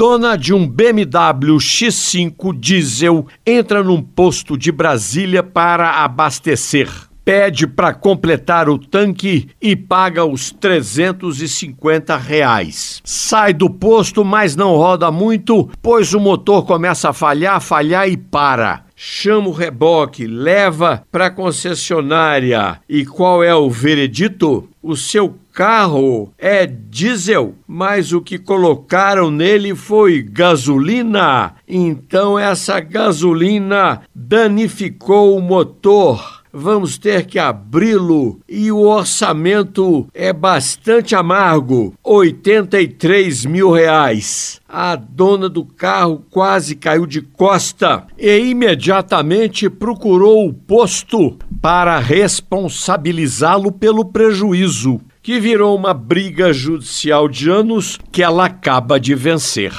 Dona de um BMW X5 diesel entra num posto de Brasília para abastecer. Pede para completar o tanque e paga os 350 reais. Sai do posto, mas não roda muito, pois o motor começa a falhar, falhar e para chama o reboque, leva para a concessionária. E qual é o veredito? O seu carro é diesel, mas o que colocaram nele foi gasolina. Então essa gasolina danificou o motor vamos ter que abri-lo e o orçamento é bastante amargo, 83 mil reais. A dona do carro quase caiu de costa e imediatamente procurou o posto para responsabilizá-lo pelo prejuízo, que virou uma briga judicial de anos que ela acaba de vencer.